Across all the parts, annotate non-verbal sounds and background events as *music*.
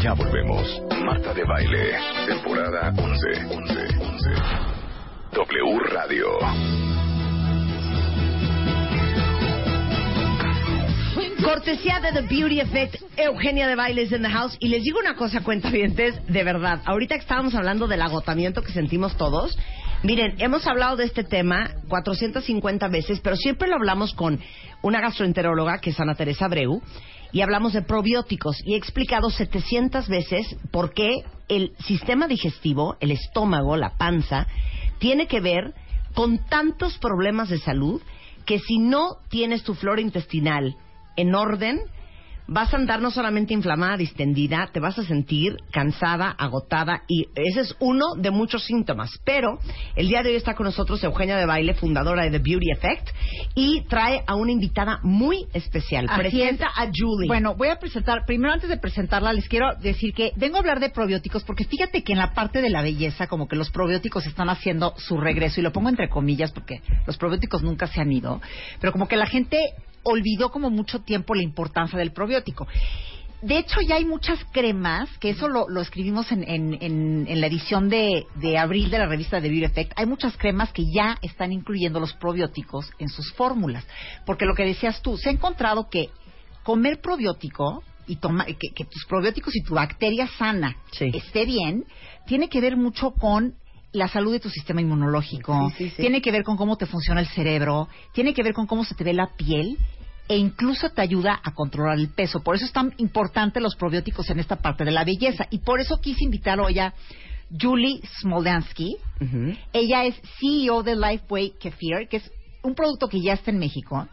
Ya volvemos. Marta de Baile, temporada 11, 11, 11. W Radio. Cortesía de The Beauty Effect, Eugenia de Bailes in the House. Y les digo una cosa, cuentavientes, de verdad. Ahorita que estábamos hablando del agotamiento que sentimos todos, miren, hemos hablado de este tema 450 veces, pero siempre lo hablamos con una gastroenteróloga, que es Ana Teresa Abreu, y hablamos de probióticos. Y he explicado 700 veces por qué el sistema digestivo, el estómago, la panza, tiene que ver con tantos problemas de salud que si no tienes tu flora intestinal en orden, vas a andar no solamente inflamada, distendida, te vas a sentir cansada, agotada y ese es uno de muchos síntomas. Pero el día de hoy está con nosotros Eugenia de Baile, fundadora de The Beauty Effect y trae a una invitada muy especial. Así Presenta es. a Julie. Bueno, voy a presentar, primero antes de presentarla, les quiero decir que vengo a hablar de probióticos porque fíjate que en la parte de la belleza, como que los probióticos están haciendo su regreso, y lo pongo entre comillas porque los probióticos nunca se han ido, pero como que la gente olvidó como mucho tiempo la importancia del probiótico. De hecho, ya hay muchas cremas, que eso lo, lo escribimos en, en- en- en la edición de, de abril de la revista de Beauty Effect. Hay muchas cremas que ya están incluyendo los probióticos en sus fórmulas. Porque lo que decías tú, se ha encontrado que comer probiótico y toma, que, que tus probióticos y tu bacteria sana Sí. esté bien, tiene que ver mucho con la salud de tu sistema inmunológico, Sí, sí, sí. tiene que ver con cómo te funciona el cerebro, tiene que ver con cómo se te ve la piel e incluso te ayuda a controlar el peso. Por eso es tan importante los probióticos en esta parte de la belleza. Y por eso quise invitar hoy a Julie Smoldansky. Ella es CEO de Lifeway Kefir, que es un producto que ya está en México.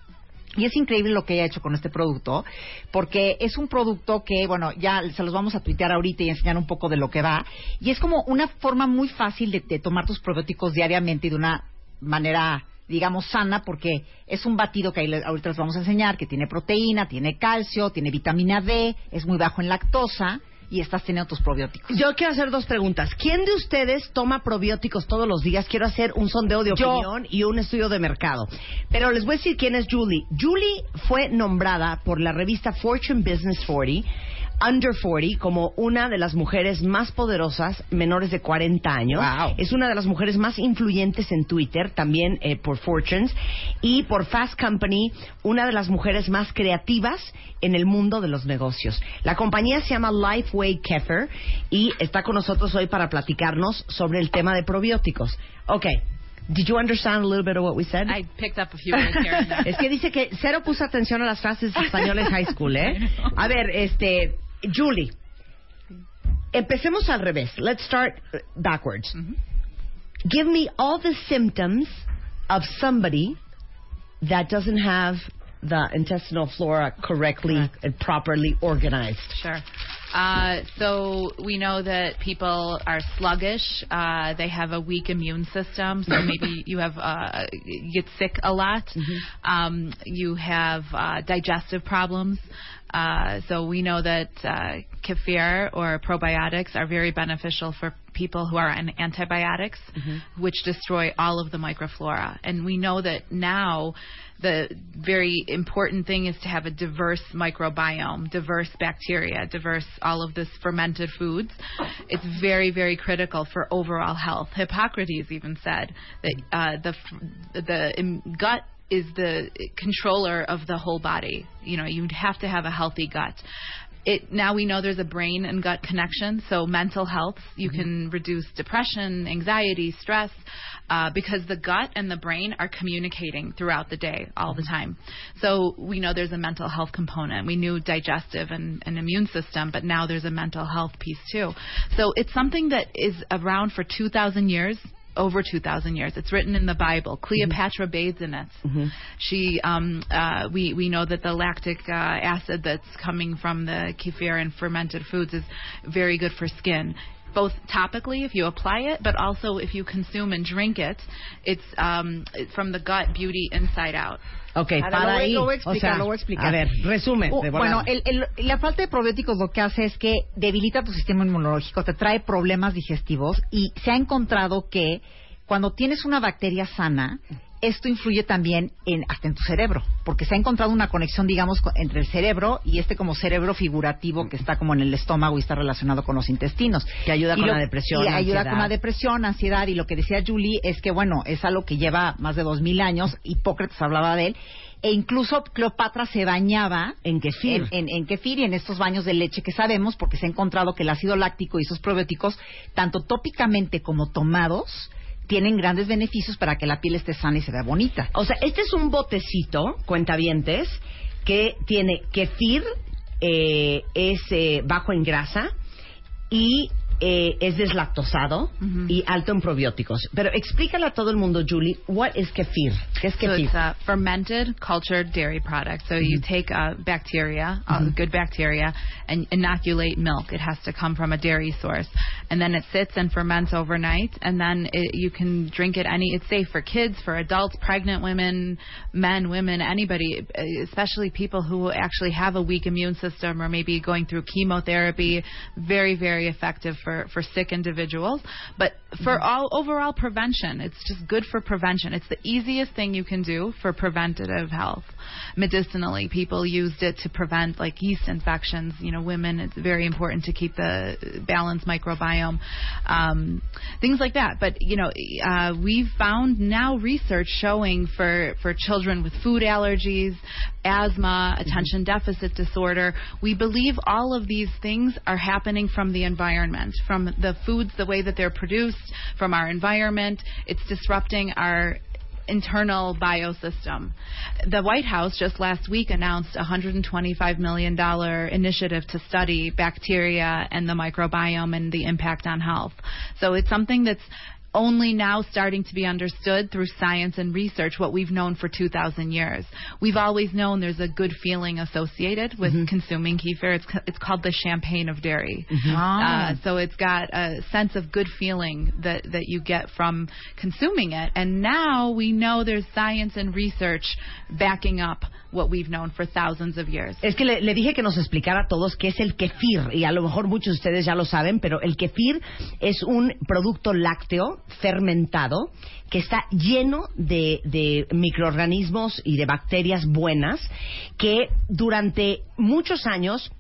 Y es increíble lo que ella ha hecho con este producto, porque es un producto que, bueno, ya se los vamos a tuitear ahorita y enseñar un poco de lo que va. Y es como una forma muy fácil de, tomar tus probióticos diariamente y de una manera, digamos, sana, porque es un batido que ahí le- ahorita les vamos a enseñar, que tiene proteína, tiene calcio, tiene vitamina D, es muy bajo en lactosa y estás teniendo tus probióticos. Yo quiero hacer dos preguntas. ¿Quién de ustedes toma probióticos todos los días? Quiero hacer un sondeo de Yo. opinión y un estudio de mercado. Pero les voy a decir quién es Julie. Julie fue nombrada por la revista Fortune Business 40, Under 40, como una de las mujeres más poderosas menores de 40 años. Wow. Es una de las mujeres más influyentes en Twitter, también eh, por Fortunes. Y por Fast Company, una de las mujeres más creativas en el mundo de los negocios. La compañía se llama Lifeway Kefir y está con nosotros hoy para platicarnos sobre el tema de probióticos. Ok. Did you understand a little bit of what we said? I picked up a few words here. *laughs* Es que dice que cero puso atención a las frases españolas high school, ¿eh? *laughs* A ver, este, Julie, empecemos al revés. Let's start backwards. Mm-hmm. Give me all the symptoms of somebody that doesn't have the intestinal flora correctly and properly organized. Sure. Uh, so we know that people are sluggish. Uh, they have a weak immune system. So *coughs* maybe you have uh, get sick a lot. Um, you have uh, digestive problems. Uh, so we know that uh, kefir or probiotics are very beneficial for people who are on antibiotics, which destroy all of the microflora. And we know that now the very important thing is to have a diverse microbiome, diverse bacteria, diverse all of this fermented foods. It's very, very critical for overall health. Hippocrates even said that uh, the the gut is the controller of the whole body. You know, you'd have to have a healthy gut. It now we know there's a brain and gut connection. So mental health, you can reduce depression, anxiety, stress, uh, because the gut and the brain are communicating throughout the day all the time. So we know there's a mental health component. We knew digestive and, and immune system, but now there's a mental health piece too. So it's something that is around for 2,000 years over 2,000 years. It's written in the Bible. Cleopatra bathes in it. She, um, uh, we we know that the lactic uh, acid that's coming from the kefir and fermented foods is very good for skin. Both topically, if you apply it, but also if you consume and drink it, it's um, from the gut, beauty inside out. Ok, Ahora, para lo voy- ahí. lo voy a explicar, o sea, lo voy a explicar. A ver, resumen. De bueno, el- el- la falta de probióticos lo que hace es que debilita tu sistema inmunológico, te trae problemas digestivos y se ha encontrado que cuando tienes una bacteria sana, esto influye también en, hasta en tu cerebro, porque se ha encontrado una conexión, digamos, entre el cerebro y este como cerebro figurativo que está como en el estómago y está relacionado con los intestinos. Que ayuda Y con lo- la depresión, Y ayuda ansiedad. con la depresión, ansiedad y lo que decía Julie es que, bueno, es algo que lleva más de dos mil años, Hipócrates hablaba de él, e incluso Cleopatra se bañaba En kefir. en, en, en kefir y en estos baños de leche que sabemos, porque se ha encontrado que el ácido láctico y esos probióticos, tanto tópicamente como tomados, tienen grandes beneficios para que la piel esté sana y se vea bonita. O sea, este es un botecito, cuentavientes, que tiene kefir, eh, es eh, bajo en grasa y eh, es deslactosado y alto en probióticos. Pero explícale a todo el mundo, Julie, what is kefir? ¿Qué es So it's a fermented, cultured dairy product. So you take uh, bacteria, uh, good bacteria, and inoculate milk. It has to come from a dairy source, and then it sits and ferments overnight, and then it, you can drink it. Any, it's safe for kids, for adults, pregnant women, men, women, anybody, uh, especially people who actually have a weak immune system or maybe going through chemotherapy. Very, very effective for for sick individuals, but for all overall prevention, it's just good for prevention. It's the easiest thing you can do for preventative health. Medicinally, people used it to prevent like yeast infections. You know, women, it's very important to keep the balanced microbiome, um, things like that. But you know, uh, we've found now research showing for for children with food allergies, asthma, attention deficit disorder. We believe all of these things are happening from the environment, from the foods, the way that they're produced, from our environment. It's disrupting our internal biosystem. The White House just last week announced a $125 million initiative to study bacteria and the microbiome and the impact on health. So it's something that's only now starting to be understood through science and research what we've known for 2,000 years. We've always known there's a good feeling associated with consuming kefir. It's, it's called the champagne of dairy. Ah. Uh, so it's got a sense of good feeling that, that you get from consuming it. And now we know there's science and research backing up what we've known for thousands of years. Es que le, le dije que nos explicara a todos qué es el kefir y a lo mejor muchos de ustedes ya lo saben, pero el kefir es un producto lácteo fermentado que está lleno de, de microorganismos y de bacterias buenas que durante muchos años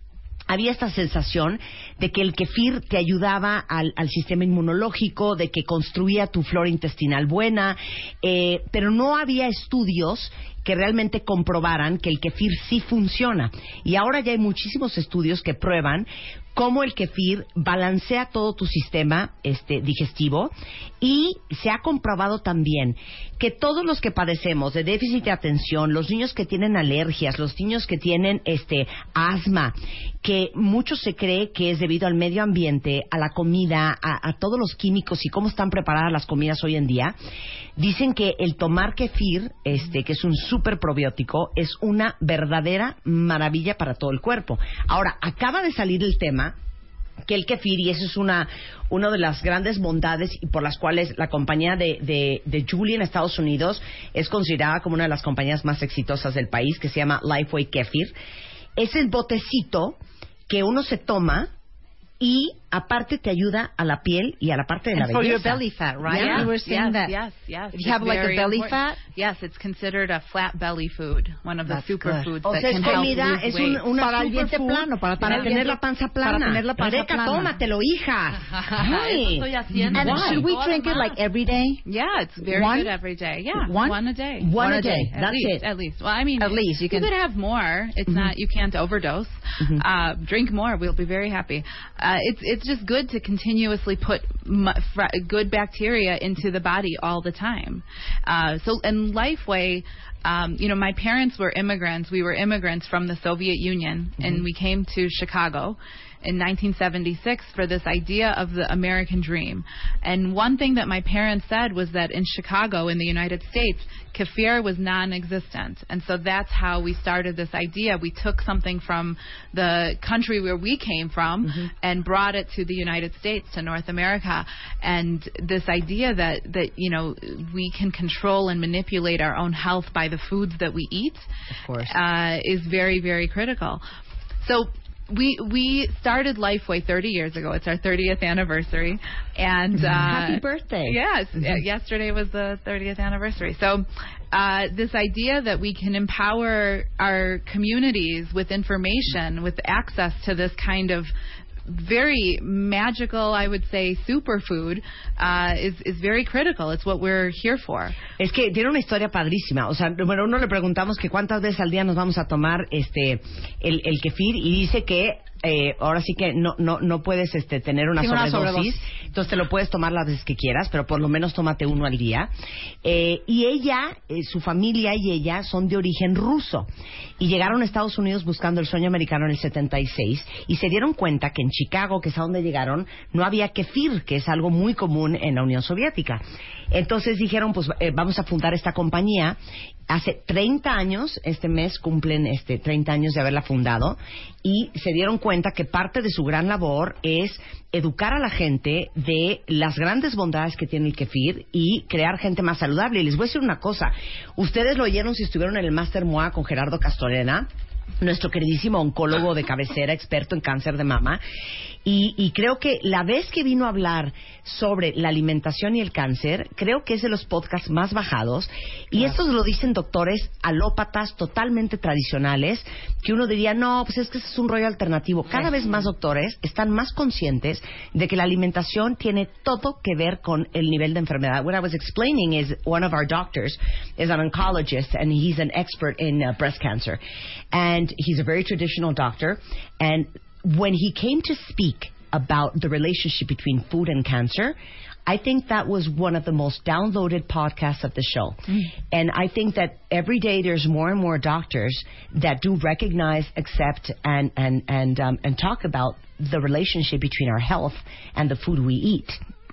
había esta sensación de que el kefir te ayudaba al, al sistema inmunológico, de que construía tu flora intestinal buena, eh, pero no había estudios que realmente comprobaran que el kefir sí funciona. Y ahora ya hay muchísimos estudios que prueban cómo el kefir balancea todo tu sistema este, digestivo y se ha comprobado también que todos los que padecemos de déficit de atención, los niños que tienen alergias, los niños que tienen este asma, que mucho se cree que es debido al medio ambiente, a la comida, a, todos los químicos y cómo están preparadas las comidas hoy en día, dicen que el tomar kefir, este, que es un súper probiótico, es una verdadera maravilla para todo el cuerpo. Ahora, acaba de salir el tema que el kefir, y eso es una, una de las grandes bondades y por las cuales la compañía de, de, de Julie en Estados Unidos es considerada como una de las compañías más exitosas del país, que se llama Lifeway Kefir, es el botecito que uno se toma y aparte te ayuda a la piel y a la parte de la And for your belly fat, right? Yeah. You were saying yes, that. yes, yes. If you have like a belly important. fat, Yes, it's considered a flat belly food, one of the That's superfoods O that sea, can help comida, lose es weight. un, una Para el vientre superfood plano, para para tener tener vientre- la panza para plana. tener la panza Rebeca, plana. tómatelo, hija. Ay. Eso estoy haciendo. And Why? should we Toda drink it like every day? Yeah, it's very One? good every day. Yeah, One? a day. One a a day. day. At That's least, it. at least. Well, I mean, At least, you can- could have more. It's not. You can't overdose. Uh, drink more. We'll be very happy. Uh, it's it's just good to continuously put good bacteria into the body all the time. Uh, so, and Lifeway. Um, you know, my parents were immigrants. We were immigrants from the Soviet Union, and we came to Chicago in 1976 for this idea of the American dream. And one thing that my parents said was that in Chicago, in the United States, kefir was non-existent. And so that's how we started this idea. We took something from the country where we came from and brought it to the United States, to North America. And this idea that, that, you know, we can control and manipulate our own health by the foods that we eat of course. uh, is very, very critical. So we we started Lifeway 30 years ago. It's our 30th anniversary, and *laughs* uh, Happy birthday. Yes, uh, yesterday was the 30th anniversary. So uh, this idea that we can empower our communities with information, with access to this kind of very magical, I would say, superfood, uh, is is very critical. It's what we're here for. Es que tiene una historia padrísima. O sea, número uno le preguntamos que cuántas veces al día nos vamos a tomar este el, el kefir y dice que eh, ahora sí que no no no puedes este tener una Sí, una sobredosis. Entonces te lo puedes tomar las veces que quieras, pero por lo menos tómate uno al día. Eh, y ella, eh, su familia y ella son de origen ruso y llegaron a Estados Unidos buscando el sueño americano en el 76 y se dieron cuenta que en Chicago, que es a donde llegaron, no había kefir, que es algo muy común en la Unión Soviética. Entonces dijeron, pues eh, vamos a fundar esta compañía. Hace 30 años, este mes cumplen este 30 años de haberla fundado y se dieron cuenta que parte de su gran labor es educar a la gente de las grandes bondades que tiene el kefir y crear gente más saludable. Y les voy a decir una cosa, ustedes lo oyeron si estuvieron en el Master MOA con Gerardo Castorena, nuestro queridísimo oncólogo de cabecera, experto en cáncer de mama, y, y creo que la vez que vino a hablar sobre la alimentación y el cáncer, creo que es de los podcasts más bajados, y estos lo dicen doctores alópatas totalmente tradicionales, que uno diría, no, pues es que ese es un rollo alternativo. Cada vez más doctores están más conscientes de que la alimentación tiene todo que ver con el nivel de enfermedad. What I was explaining is one of our doctors is an oncologist, and he's an expert in uh, breast cancer. And he's a very traditional doctor. And when he came to speak about the relationship between food and cancer, I think that was one of the most downloaded podcasts of the show. And I think that every day there's more and more doctors that do recognize, accept, and, and, and, um, and talk about the relationship between our health and the food we eat.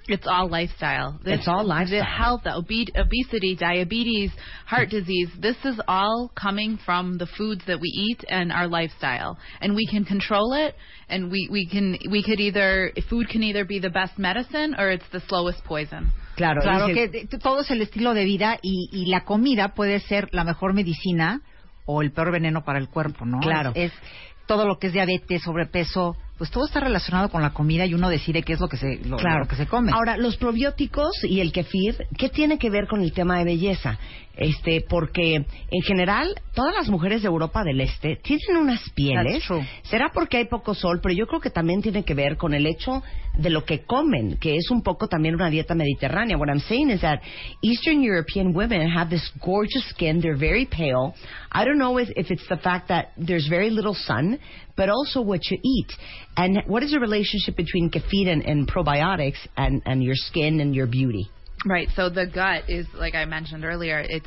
It's all lifestyle. It's all lifestyle. The health, the obe- obesity, diabetes, heart disease. This is all coming from the foods that we eat and our lifestyle, and we can control it. And we we can we could either food can either be the best medicine or it's the slowest poison. Claro, Claro dice- que de- todo es el estilo de vida y, y la comida puede ser la mejor medicina o el peor veneno para el cuerpo, ¿no? Claro. Es, es todo lo que es diabetes, sobrepeso, pues todo está relacionado con la comida y uno decide qué es lo que se, lo, Claro. lo que se come. Ahora, los probióticos y el kefir, ¿qué tiene que ver con el tema de belleza? Este, porque en general todas las mujeres de Europa del Este tienen unas pieles. Será porque hay poco sol, pero yo creo que también tiene que ver con el hecho de lo que comen, que es un poco también una dieta mediterránea. What I'm saying is that Eastern European women have this gorgeous skin. They're very pale. I don't know if, if it's the fact that there's very little sun, but also what you eat. And what is the relationship between kefir and, and probiotics and, and your skin and your beauty? Right. So the gut is, like I mentioned earlier, it's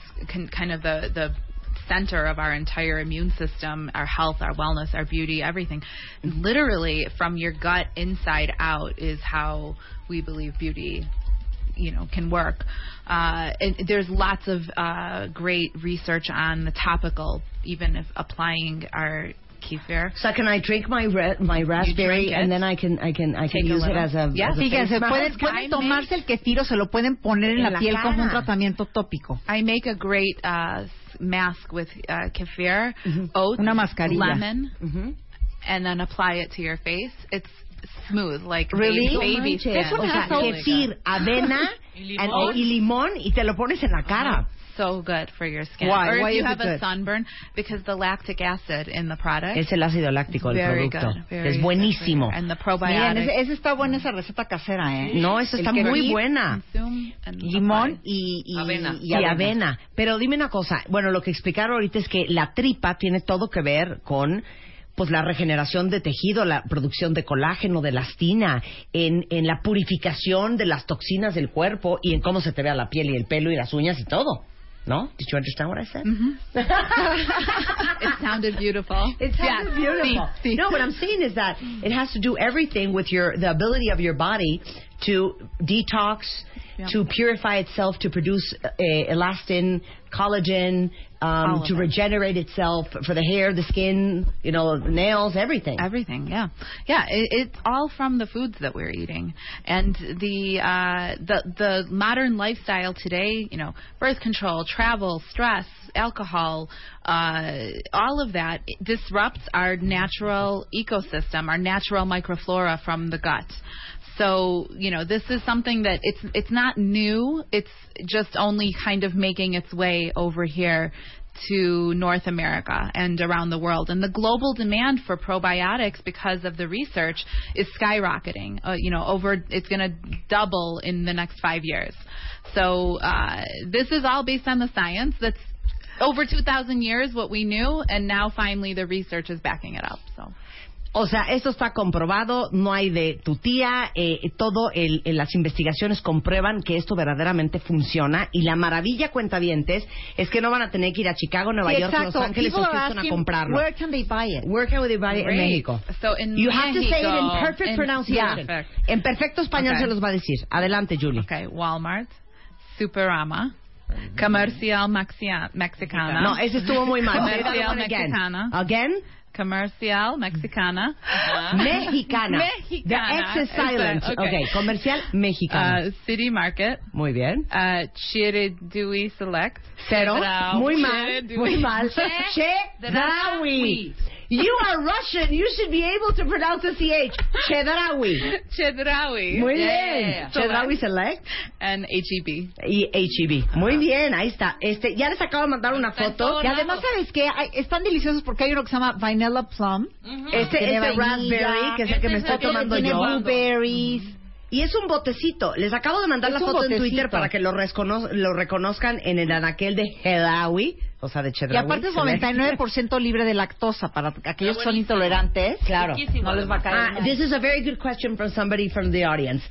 kind of the the center of our entire immune system, our health, our wellness, our beauty, everything. Literally, from your gut inside out is how we believe beauty. You know, can work. Uh, and there's lots of uh, great research on the topical, even if applying our kefir. So can I drink my ra- my raspberry and then I can I can I can use it as a Yeah, as a Fíjense, face mask? pueden, pueden tomarse el kefir o se lo pueden poner en, En la, la piel como un tratamiento tópico. I make a great uh, mask with uh, kefir, oats, Una mascarilla. lemon, Mhm. and then apply it to your face. It's smooth, like Really? baby. baby skin. This one O sea, kefir, *laughs* avena Y and- y limón y te lo pones en la cara. So good for your skin. Why? Or if Why you is it have a good? sunburn, because the lactic acid in the product Es el ácido láctico del very producto. good. Very es good buenísimo. for And the Miren, probiotic. ese, ese está buena esa receta casera, ¿eh? No, eso El está kefir, muy buena. And Limón y, y Avena. y Y avena. Pero dime una cosa. Bueno, lo que explicaron ahorita es que la tripa tiene todo que ver con pues la regeneración de tejido, la producción de colágeno, de elastina, en, en la purificación de las toxinas del cuerpo y en cómo se te vea la piel y el pelo y las uñas y todo. ¿No? Did you understand what I said? *laughs* it sounded beautiful. It sounds Yes. beautiful. Sí, sí. No, what I'm saying is that it has to do everything with your the ability of your body to detox, Yeah. to purify itself, to produce uh, elastin, collagen, um, to regenerate itself for the hair, the skin, you know, nails, everything. Everything, yeah, yeah. It, it's all from the foods that we're eating, and the uh, the the modern lifestyle today. You know, birth control, travel, stress, alcohol, uh, all of that disrupts our natural ecosystem, our natural microflora from the gut. So you know, this is something that it's it's not new. It's just only kind of making its way over here to North America and around the world. And the global demand for probiotics because of the research is skyrocketing. Uh, you know, over it's going to double in the next five years. So uh, this is all based on the science. That's over 2,000 years what we knew, and now finally the research is backing it up. So. O sea, esto está comprobado, no hay de tu tía, eh, todo, el, el- las investigaciones comprueban que esto verdaderamente funciona y la maravilla, cuentavientes, es que no van a tener que ir a Chicago, Nueva Sí, York, exacto. Los Ángeles o Houston a comprarlo. Where can they buy it? Where can we buy it in. México? So in You have to say it in Mexico- perfect in- pronunciation. Perfect. En perfecto español Okay. se los va a decir. Adelante, Julie. Okay, Walmart, Superama, Comercial Mexia- Mexicana. No, ese estuvo muy mal. Comercial one again. Mexicana. Again? Comercial Mexicana. Mexicana. Mexicana. The X is silent. Okay. Okay. Comercial mexicana. Uh, City Market. muy bien. Uh, Chiridui Select. Cero. Muy mal. Muy mal. Chedraui. You are Russian. You should be able to pronounce the CH. Chedraui. Chedraui. Muy Yeah. bien. Chedraui Select And HEB. y HEB. Muy bien, ahí está. Este, ya les acabo de mandar una foto. Y además, ¿sabes qué? Hay- están deliciosos porque hay uno que se llama Vanilla Plum. Este Tiene es el vainilla, raspberry, que es el que me Este estoy es el que tomando tiene yo. blueberries. Y es un botecito. Les acabo de mandar Es la foto en. Twitter para que lo, recono- lo reconozcan en el anaquel de Hedawi, o sea, de Y aparte es Select. 99% libre de lactosa para aquellos que son intolerantes. Claro. No les va a caer Ah, this is a very good question from somebody from the audience.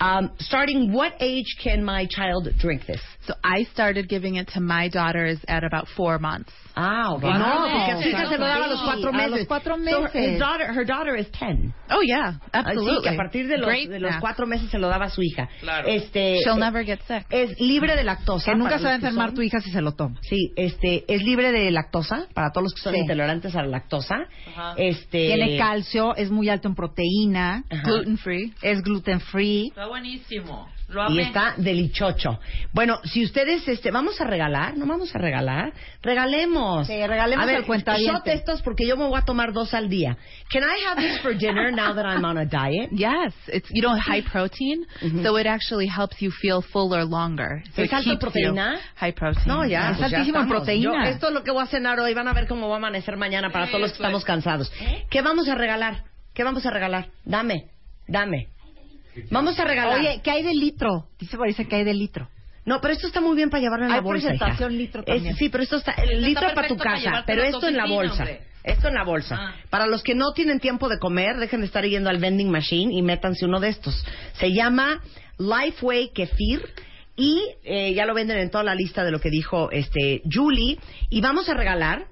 Um, starting, what age can my child drink this? So I started giving it to my daughters at about four months. Ah, ok. Cuatro No, porque a su hija se lo daba a los cuatro A meses. los cuatro So meses. his daughter, her daughter is 10. Oh yeah, Así absolutely. que a partir de los, Great de los snack. cuatro meses se lo daba a su hija. Claro. Este, She'll never get sick. es libre de lactosa. Que nunca se va a enfermar son- tu hija si se lo toma. Sí, este, es libre de lactosa para todos los que son Sí. intolerantes a la lactosa. Ajá. Este, Tiene calcio, es muy alto en proteína, Ajá. Gluten free. es gluten free. Está buenísimo. Lo y amé. está delichocho. Bueno, si ustedes, este, vamos a regalar, no vamos a regalar, regalemos. Sí, regalemos a ver, al cuentaviente. shot estos porque yo me voy a tomar dos al día. Can I have this for dinner now that I'm on a diet? *laughs* Yes, it's you know high protein, so it actually helps you feel fuller longer. So ¿Es alto proteína? high protein. No, ya. Es pues altísimo en proteína. Yo- esto es lo que voy a cenar hoy. Van a ver cómo va a amanecer mañana para todos los que Eso estamos es. cansados. ¿Qué vamos a regalar? ¿Qué vamos a regalar? Dame, dame. Vamos a regalar. Oye, ¿qué hay de litro? Dice parece que hay de litro. No, pero esto está muy bien para llevarlo en la Hay bolsa. presentación hija. litro Es- también. sí, pero esto está. El Está litro para tu para casa, pero esto en la bolsa. hombre. Esto en la bolsa. Ah. Para los que no tienen tiempo de comer, dejen de estar yendo al vending machine y métanse uno de estos. Se llama Lifeway Kefir. Y eh, ya lo venden en toda la lista de lo que dijo este Julie. Y vamos a regalar,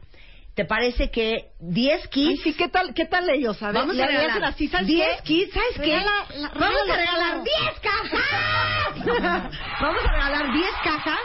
¿te parece que 10 Ay, kits? sí, ¿qué tal, qué tal ellos? A ver, Vamos a regalar así, ¿sabes 10 qué? kits, ¿sabes qué? Regala- la- Vamos a regala regalar todo. 10 cajas. *laughs* Vamos a regalar 10 cajas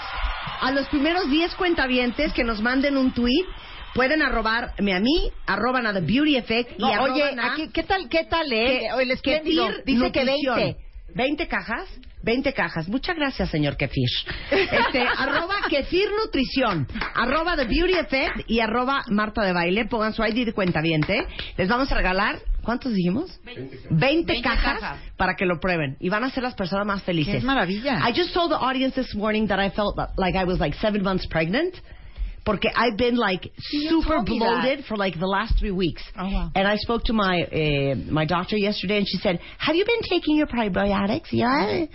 a los primeros 10 cuentavientes que nos manden un tweet. Pueden arrobarme a mí, arroban a The Beauty Effect y No, oye, arroban a aquí, ¿qué tal, qué tal, que- eh? El espléndido. Kefir Dice que Nutrición. 20. 20 cajas, 20 cajas. Muchas gracias, señor Kefir. Este, *laughs* arroba Kefir Nutrición, arroba The Beauty Effect y arroba Marta de Baile. Pongan su ID de cuenta Les vamos a regalar ¿cuántos dijimos? 20, 20 cajas, cajas. para que lo prueben y van a ser las personas más felices. Es maravilla. I just told the audience this morning that I felt like I was like seven months pregnant. Porque I've been like super that. bloated for like the last three weeks. Oh, wow. And I spoke to my uh, my doctor yesterday, and she said, "Have you been taking your probiotics?" Yeah.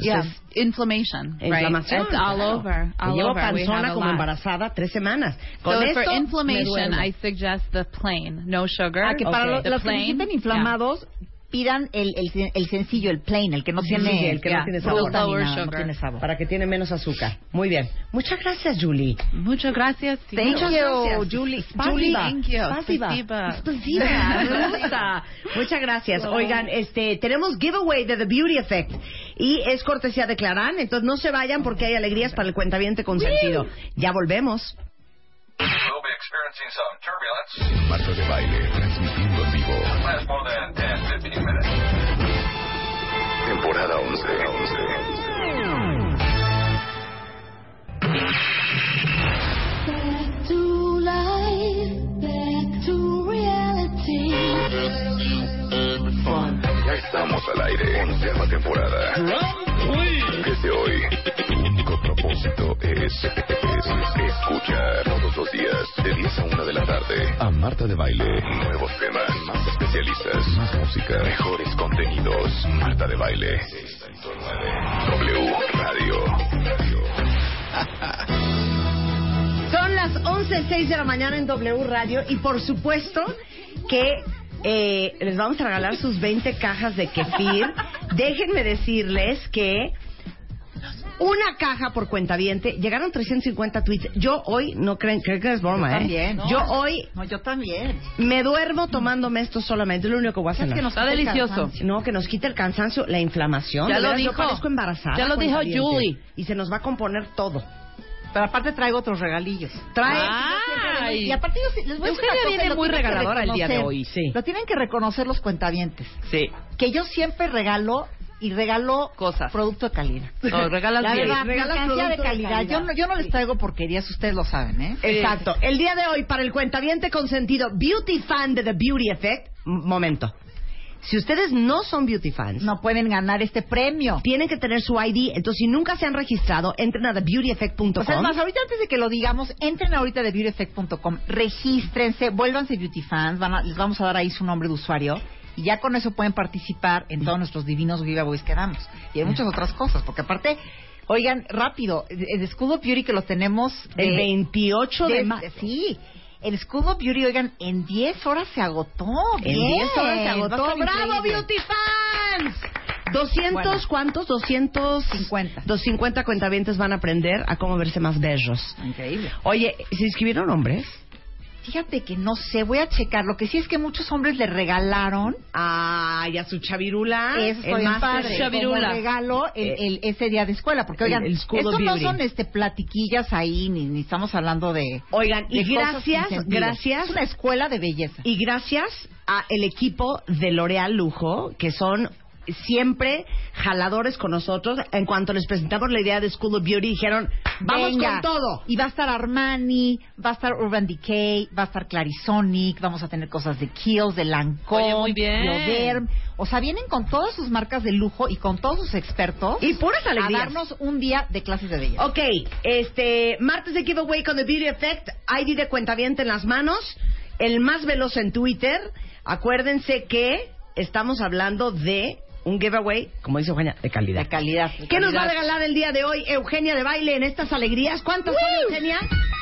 Yeah, Entonces, inflammation, right? inflamación, It's all claro. over. Me All llevo over. Panzona como lot. embarazada tres semanas. Con So esto for inflammation. I suggest the plain, no sugar. Ah, que para los, que se sienten inflamados, pidan el, el, el sencillo, el plain, el que no tiene, sí, el que no yeah, tiene sabor. ni lower nada, no sugar. tiene sabor. Para que tiene menos azúcar. Muy bien. Muchas gracias, Julie. Yeah. Muchas gracias. Thank Muchas you, gracias. Julie. Julie, Thank you. *laughs* Me gusta. Muchas gracias. Oigan, este, tenemos giveaway de The Beauty Effect y es cortesía de Clarán, entonces no se vayan porque hay alegrías para el cuentaviente consentido. Ya volvemos. Marta de Baile, transmitiendo en vivo. Last more than 10, 15 minutes. Temporada 11. 11. Estamos al aire. Onceava temporada. Desde hoy, tu único propósito es, es escuchar todos los días, de 10 a 1 de la tarde, a Marta de Baile. Nuevos temas, más especialistas, más música, mejores contenidos. Marta de Baile. W Radio. Son las 11.06 de la mañana en W Radio y por supuesto que eh, les vamos a regalar sus 20 cajas de kefir. Déjenme decirles que una caja por cuentaviente. Llegaron 350 tweets. Yo hoy, no creen, creen que es broma, Yo ¿eh? también, ¿no? Yo hoy No, yo también. me duermo tomándome esto solamente. Es lo único que voy a hacer. Es que nos Está quita el delicioso. cansancio. No, que nos quite el cansancio, la inflamación. Ya lo veras, yo dijo. parezco embarazada. Ya lo dijo. Julie. Y se nos va a componer todo. Pero aparte traigo otros regalillos. Trae. Ay. Y aparte yo sí- les voy a decir Eugenia una cosa, viene lo muy tienen que regaladora el día de reconocer. hoy. Sí. Lo tienen que reconocer los cuentavientes. Sí. Que yo siempre regalo y regalo Cosas. producto de calidad. No, regalas La bien. verdad, Regalas mercancía de producto de calidad. calidad. Yo, no, yo no les traigo porquerías, ustedes lo saben, ¿eh? Exacto. El día de hoy, para el cuentaviente consentido, beauty fan de The Beauty Effect. M- momento. Si ustedes no son beauty fans, No pueden ganar este premio. tienen que tener su ID. Entonces, si nunca se han registrado, entren a thebeautyeffect.com. O sea, es más, ahorita antes de que lo digamos, entren ahorita de beautyeffect.com, regístrense, vuélvanse beauty fans, van a- les vamos a dar ahí su nombre de usuario y ya con eso pueden participar en todos nuestros divinos giveaways que damos. Y hay muchas otras cosas, porque aparte, oigan, rápido, el of Beauty que lo tenemos... el de- 28 de, de- marzo. Sí, el School of Beauty, oigan, en 10 horas se agotó. En Bien, 10 horas se agotó. ¡Bravo, beauty fans! 200, Bueno. ¿cuántos? 250. 50. 250 cuentavientes van a aprender a cómo verse más bellos. Increíble. Oye, ¿se inscribieron hombres? Fíjate que no sé, voy a checar. Lo que sí es que muchos hombres le regalaron Ay, a su chavirula. Está el padre. Chavirula. Como regalo el, Eh, el- ese día de escuela. Porque, oigan, el School esto of no son este, platiquillas ahí, ni, ni estamos hablando de. Oigan, y de gracias, gracias. Es una escuela de belleza. Y gracias a el equipo de L'Oreal Lujo, que son siempre jaladores con nosotros. En cuanto les presentamos la idea de School of Beauty, dijeron, vamos Venga. con todo. Y va a estar Armani, va a estar Urban Decay, va a estar Clarisonic, vamos a tener cosas de Kiehl's, de Lancome, Oye. Bioderm. O sea, vienen con todas sus marcas de lujo y con todos sus expertos Y puras a alegrías. darnos un día de clases de belleza. Ok, este, martes de giveaway con The Beauty Effect, ID de cuentaviente en las manos, el más veloz en Twitter. Acuérdense que estamos hablando de un giveaway, como dice Eugenia, de calidad. De calidad. de ¿Qué nos va a regalar el día de hoy Eugenia de baile en estas alegrías? ¿Cuántas son, Eugenia?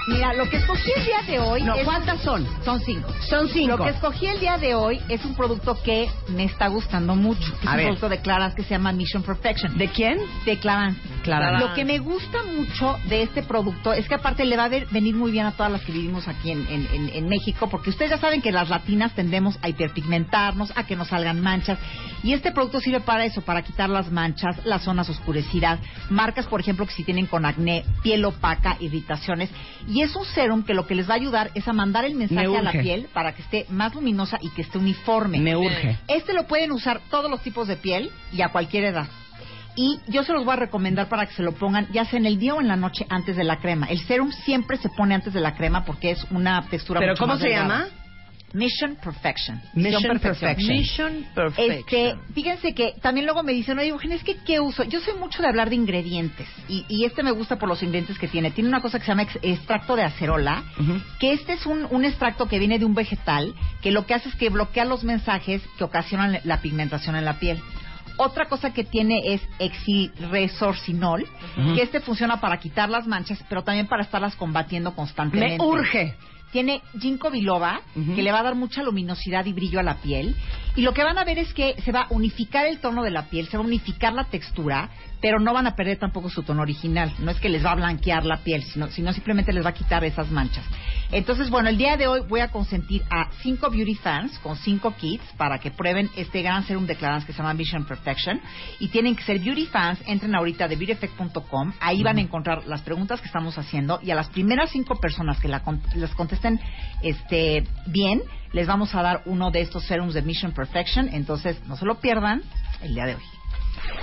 Mira, lo que escogí el día de hoy No, es- ¿cuántas son? son cinco. Son cinco. Lo que escogí el día de hoy es un producto que me está gustando mucho. Es A un ver. producto de Clarins que se llama Mission Perfection. ¿De quién? de Clarins. Clarins. Lo que me gusta mucho de este producto es que aparte le va a ver- venir muy bien a todas las que vivimos aquí en, en- en- en México, porque ustedes ya saben que las latinas tendemos a hiperpigmentarnos, a que nos salgan manchas, y este producto sirve para eso, para quitar las manchas, las zonas oscurecidas, marcas, por ejemplo, que si tienen con acné, piel opaca, irritaciones, y es un serum que lo que les va a ayudar es a mandar el mensaje Me a la urge. piel para que esté más luminosa y que esté uniforme. Me urge. Este lo pueden usar todos los tipos de piel y a cualquier edad. Y yo se los voy a recomendar para que se lo pongan ya sea en el día o en la noche antes de la crema. El serum siempre se pone antes de la crema porque es una textura ¿Pero mucho cómo más se delgada. llama? Mission Perfection. Mission Perfection. Mission Perfection. Este, fíjense que también luego me dicen, oye, Eugenia, es que ¿qué uso? Yo soy mucho de hablar de ingredientes y, y este me gusta por los ingredientes que tiene. Tiene una cosa que se llama ex- extracto de acerola, que este es un, un extracto que viene de un vegetal que lo que hace es que bloquea los mensajes que ocasionan la pigmentación en la piel. Otra cosa que tiene es exiresorcinol, que este funciona para quitar las manchas, pero también para estarlas combatiendo constantemente. Me urge. Tiene ginkgo biloba, que le va a dar mucha luminosidad y brillo a la piel. Y lo que van a ver es que se va a unificar el tono de la piel, se va a unificar la textura, pero no van a perder tampoco su tono original. No es que les va a blanquear la piel, sino, sino simplemente les va a quitar esas manchas. Entonces, bueno, el día de hoy voy a consentir a cinco beauty fans con cinco kits para que prueben este gran serum de Clarins que se llama Vision Perfection. Y tienen que ser beauty fans, entren ahorita de beautyeffect.com, ahí van a encontrar las preguntas que estamos haciendo y a las primeras cinco personas que la las contesten este, bien, les vamos a dar uno de estos serums de Mission Perfection. Entonces, no se lo pierdan el día de hoy.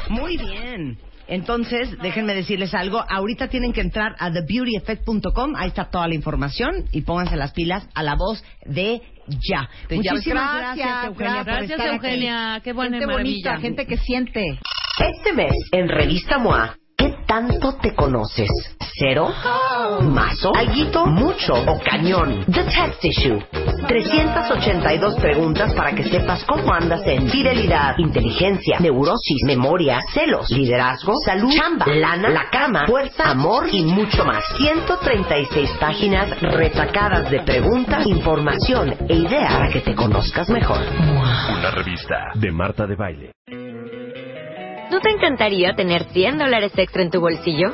Muy bien. Entonces, déjenme decirles algo. Ahorita tienen que entrar a thebeautyeffect.com. Ahí está toda la información. Y pónganse las pilas a la voz de ya. De ya. Muchísimas gracias, Eugenia, por Gracias, estar aquí. Eugenia. Qué buena gente maravilla. bonita, gente que siente. Este mes, en Revista MOA, ¿qué tanto te conoces? ¿Cero? ¿Mazo? ¿Alguito? ¿Mucho? ¿O cañón? The Text Issue. 382 preguntas para que sepas cómo andas en fidelidad, inteligencia, neurosis, memoria, celos, liderazgo, salud, chamba, lana, la cama, fuerza, amor y mucho más. 136 páginas retacadas de preguntas, información e ideas para que te conozcas mejor. Una revista de Marta de Baile. ¿No te encantaría tener 100 dólares extra en tu bolsillo?